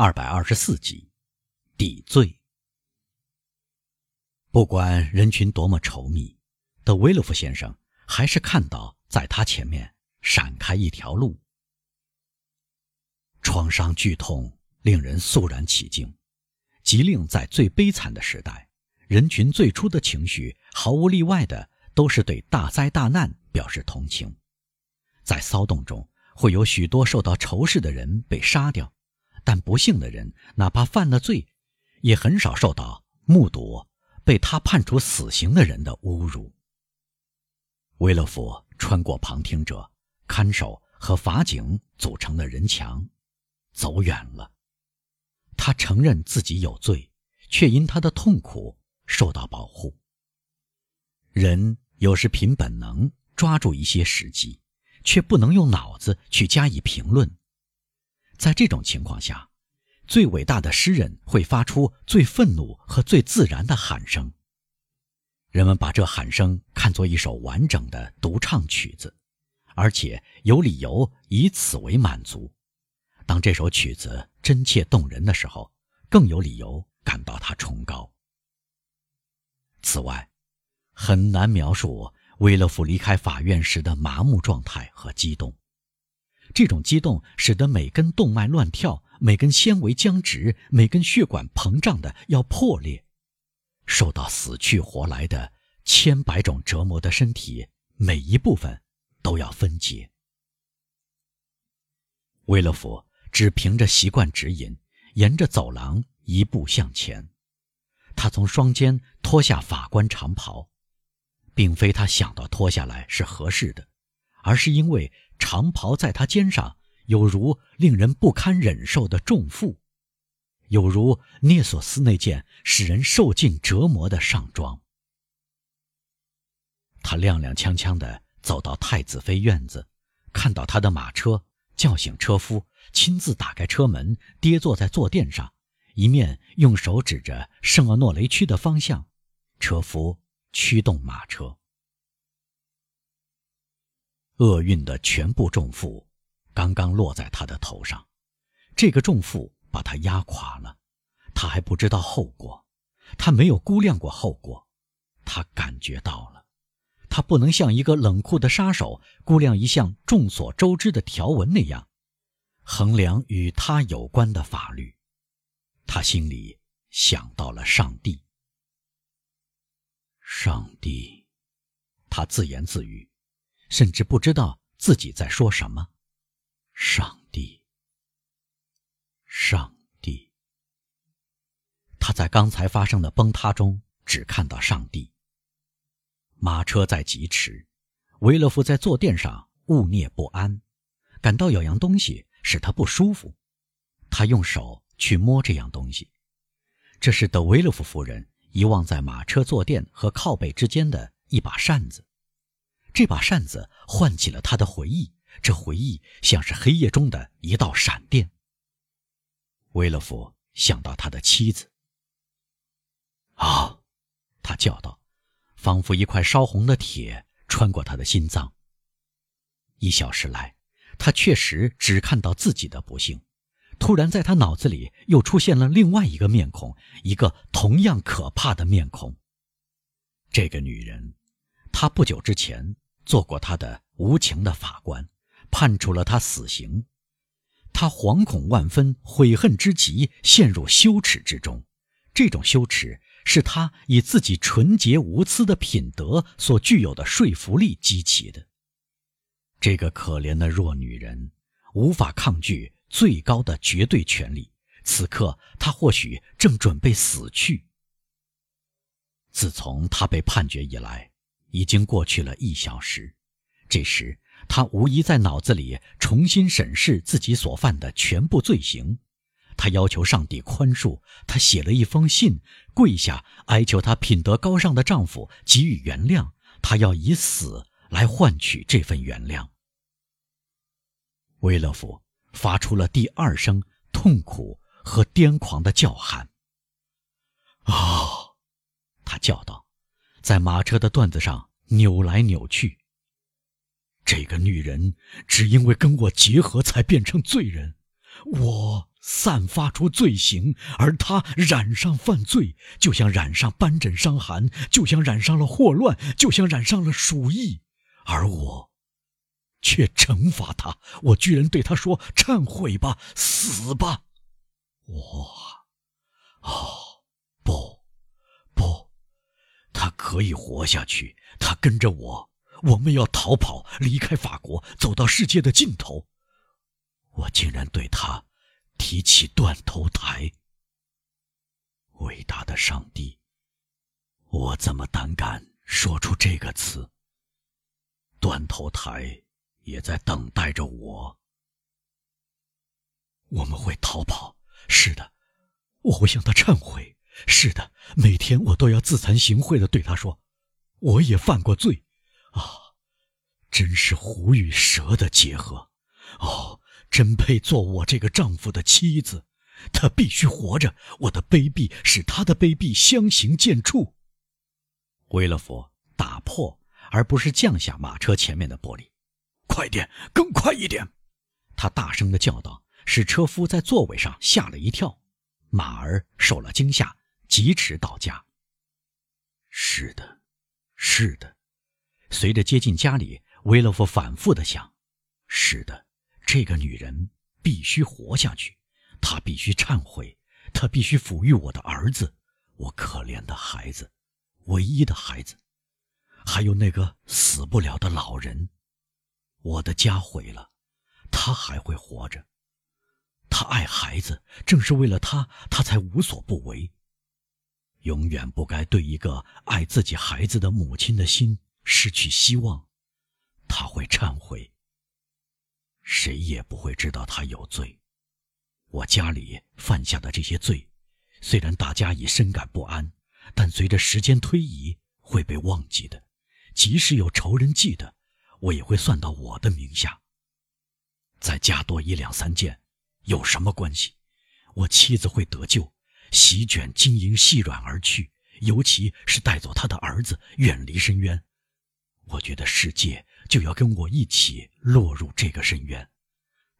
二百二十四集，抵罪。不管人群多么稠密，德维洛夫先生还是看到在他前面闪开一条路。创伤剧痛令人肃然起敬，即令在最悲惨的时代，人群最初的情绪毫无例外的都是对大灾大难表示同情。在骚动中，会有许多受到仇视的人被杀掉。但不幸的人，哪怕犯了罪，也很少受到目睹被他判处死刑的人的侮辱。维勒夫穿过旁听者、看守和法警组成的人墙，走远了。他承认自己有罪，却因他的痛苦受到保护。人有时凭本能抓住一些时机，却不能用脑子去加以评论。在这种情况下，最伟大的诗人会发出最愤怒和最自然的喊声。人们把这喊声看作一首完整的独唱曲子，而且有理由以此为满足。当这首曲子真切动人的时候，更有理由感到它崇高。此外，很难描述威勒夫离开法院时的麻木状态和激动。这种激动使得每根动脉乱跳，每根纤维僵直，每根血管膨胀的要破裂。受到死去活来的千百种折磨的身体，每一部分都要分解。威勒夫只凭着习惯指引，沿着走廊一步向前。他从双肩脱下法官长袍，并非他想到脱下来是合适的，而是因为。长袍在他肩上，有如令人不堪忍受的重负，有如涅索斯那件使人受尽折磨的上装。他踉踉跄跄地走到太子妃院子，看到他的马车，叫醒车夫，亲自打开车门，跌坐在坐垫上，一面用手指着圣厄诺雷区的方向，车夫驱动马车。厄运的全部重负，刚刚落在他的头上，这个重负把他压垮了。他还不知道后果，他没有估量过后果，他感觉到了。他不能像一个冷酷的杀手估量一项众所周知的条文那样，衡量与他有关的法律。他心里想到了上帝。上帝，他自言自语。甚至不知道自己在说什么。上帝，上帝。他在刚才发生的崩塌中只看到上帝。马车在疾驰，维勒夫在坐垫上兀念不安，感到有样东西使他不舒服。他用手去摸这样东西，这是德维勒夫夫人遗忘在马车坐垫和靠背之间的一把扇子。这把扇子唤起了他的回忆，这回忆像是黑夜中的一道闪电。威勒夫想到他的妻子。啊，他叫道，仿佛一块烧红的铁穿过他的心脏。一小时来，他确实只看到自己的不幸。突然，在他脑子里又出现了另外一个面孔，一个同样可怕的面孔。这个女人，她不久之前。做过他的无情的法官，判处了他死刑。他惶恐万分，悔恨之极，陷入羞耻之中。这种羞耻是他以自己纯洁无私的品德所具有的说服力激起的。这个可怜的弱女人无法抗拒最高的绝对权力。此刻，她或许正准备死去。自从他被判决以来。已经过去了一小时，这时他无疑在脑子里重新审视自己所犯的全部罪行。他要求上帝宽恕，他写了一封信，跪下哀求他品德高尚的丈夫给予原谅。他要以死来换取这份原谅。威勒夫发出了第二声痛苦和癫狂的叫喊。啊！他叫道。在马车的段子上扭来扭去。这个女人只因为跟我结合才变成罪人，我散发出罪行，而她染上犯罪，就像染上斑疹伤寒，就像染上了霍乱，就像染上了鼠疫，而我，却惩罚她。我居然对她说：“忏悔吧，死吧！”我，哦，不，不，他可以活下去。他跟着我，我们要逃跑，离开法国，走到世界的尽头。我竟然对他。提起断头台，伟大的上帝，我怎么胆敢说出这个词？断头台也在等待着我。我们会逃跑，是的，我会向他忏悔，是的，每天我都要自惭形秽的对他说，我也犯过罪，啊，真是虎与蛇的结合，哦。真配做我这个丈夫的妻子，她必须活着。我的卑鄙使她的卑鄙相形见绌。维勒佛打破而不是降下马车前面的玻璃，快点，更快一点！他大声的叫道，使车夫在座位上吓了一跳，马儿受了惊吓，疾驰到家。是的，是的。随着接近家里，维勒夫反复的想：是的。这个女人必须活下去，她必须忏悔，她必须抚育我的儿子，我可怜的孩子，唯一的孩子，还有那个死不了的老人。我的家毁了，他还会活着。他爱孩子，正是为了他，他才无所不为。永远不该对一个爱自己孩子的母亲的心失去希望。他会忏悔。谁也不会知道他有罪。我家里犯下的这些罪，虽然大家已深感不安，但随着时间推移会被忘记的。即使有仇人记得，我也会算到我的名下。再加多一两三件，有什么关系？我妻子会得救，席卷金银细软而去，尤其是带走他的儿子，远离深渊。我觉得世界就要跟我一起落入这个深渊，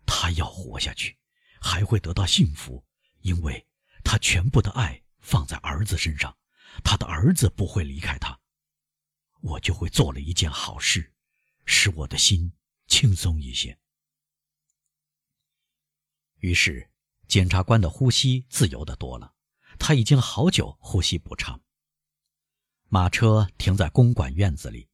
他要活下去，还会得到幸福，因为他全部的爱放在儿子身上，他的儿子不会离开他，我就会做了一件好事，使我的心轻松一些。于是，检察官的呼吸自由的多了，他已经好久呼吸不畅。马车停在公馆院子里。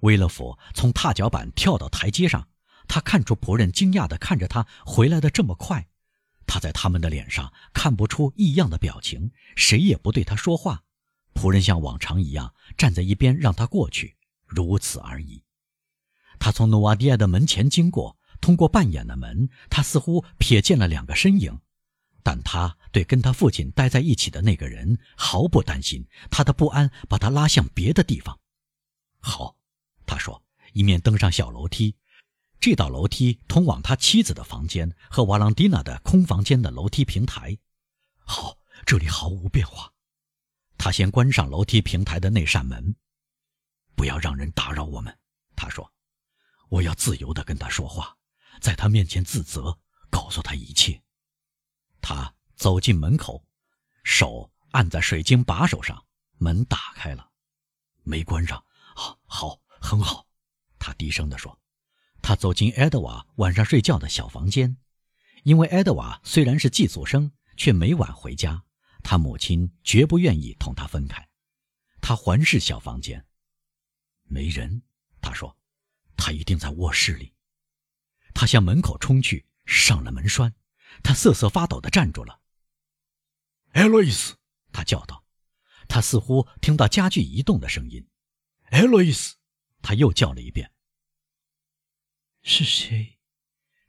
威勒佛从踏脚板跳到台阶上，他看出仆人惊讶地看着他回来的这么快，他在他们的脸上看不出异样的表情，谁也不对他说话。仆人像往常一样站在一边让他过去，如此而已。他从努瓦迪亚的门前经过，通过半掩的门，他似乎瞥见了两个身影，但他对跟他父亲待在一起的那个人毫不担心，他的不安把他拉向别的地方。好。他说：“一面登上小楼梯，这道楼梯通往他妻子的房间和瓦朗蒂娜的空房间的楼梯平台。好，这里毫无变化。他先关上楼梯平台的那扇门，不要让人打扰我们。”他说：“我要自由地跟他说话，在他面前自责，告诉他一切。”他走进门口，手按在水晶把手上，门打开了，没关上。好，好。很好，他低声地说。他走进埃德瓦晚上睡觉的小房间，因为埃德瓦虽然是寄宿生，却每晚回家。他母亲绝不愿意同他分开。他环视小房间，没人。他说：“他一定在卧室里。”他向门口冲去，上了门栓。他瑟瑟发抖地站住了。“艾洛伊斯！”他叫道。他似乎听到家具移动的声音。“艾洛伊斯！”他又叫了一遍：“是谁？”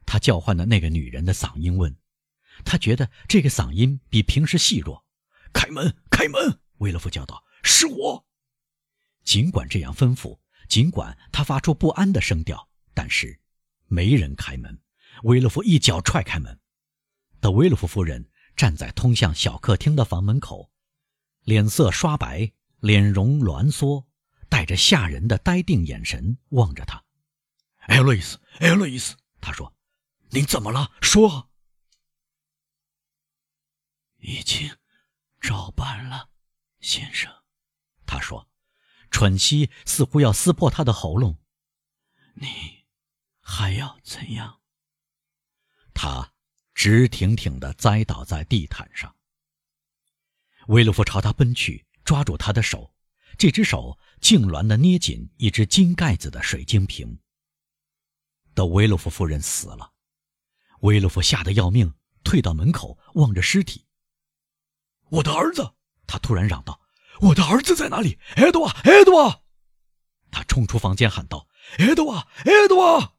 他叫唤的那个女人的嗓音问。他觉得这个嗓音比平时细弱。“开门，开门！”威勒夫叫道，“是我。”尽管这样吩咐，尽管他发出不安的声调，但是没人开门。威勒夫一脚踹开门。德维勒夫夫人站在通向小客厅的房门口，脸色刷白，脸容挛缩。带着吓人的呆定眼神望着他，艾洛伊斯，艾洛伊斯，他说：“您怎么了？说。”已经照办了，先生。他说，喘息似乎要撕破他的喉咙。你还要怎样？他直挺挺地栽倒在地毯上。威洛夫朝他奔去，抓住他的手，这只手痉挛地捏紧一只金盖子的水晶瓶。德威洛夫夫人死了，威洛夫吓得要命，退到门口望着尸体。我的儿子！他突然嚷道：“我的儿子在哪里？埃德瓦，埃德瓦！”他冲出房间喊道：“埃德瓦，埃德瓦！”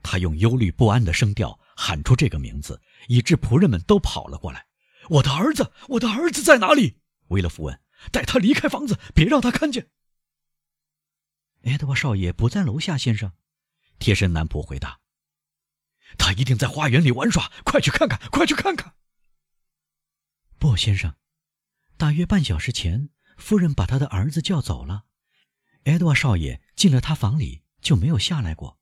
他用忧虑不安的声调喊出这个名字，以致仆人们都跑了过来。“我的儿子，我的儿子在哪里？”维勒夫问。“带他离开房子，别让他看见。”埃德瓦少爷不在楼下，先生。贴身男仆回答：“他一定在花园里玩耍，快去看看，快去看看。”不，先生，大约半小时前，夫人把他的儿子叫走了。埃德瓦少爷进了他房里就没有下来过。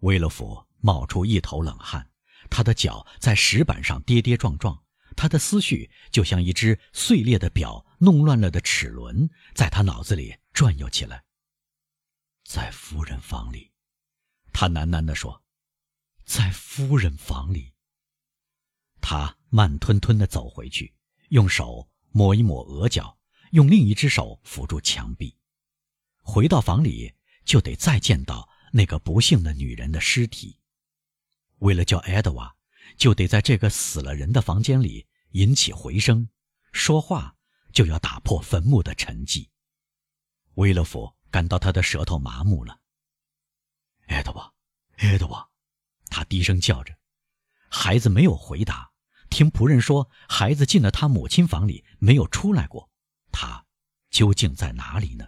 威勒福冒出一头冷汗，他的脚在石板上跌跌撞撞，他的思绪就像一只碎裂的表弄乱了的齿轮，在他脑子里转悠起来。在夫人房里。他喃喃地说：“在夫人房里。”他慢吞吞地走回去，用手抹一抹额角，用另一只手扶住墙壁。回到房里，就得再见到那个不幸的女人的尸体。为了叫艾德瓦，就得在这个死了人的房间里引起回声，说话就要打破坟墓的沉寂。威勒夫感到他的舌头麻木了。埃德瓦，埃德瓦，他低声叫着。孩子没有回答。听仆人说，孩子进了他母亲房里，没有出来过。他究竟在哪里呢？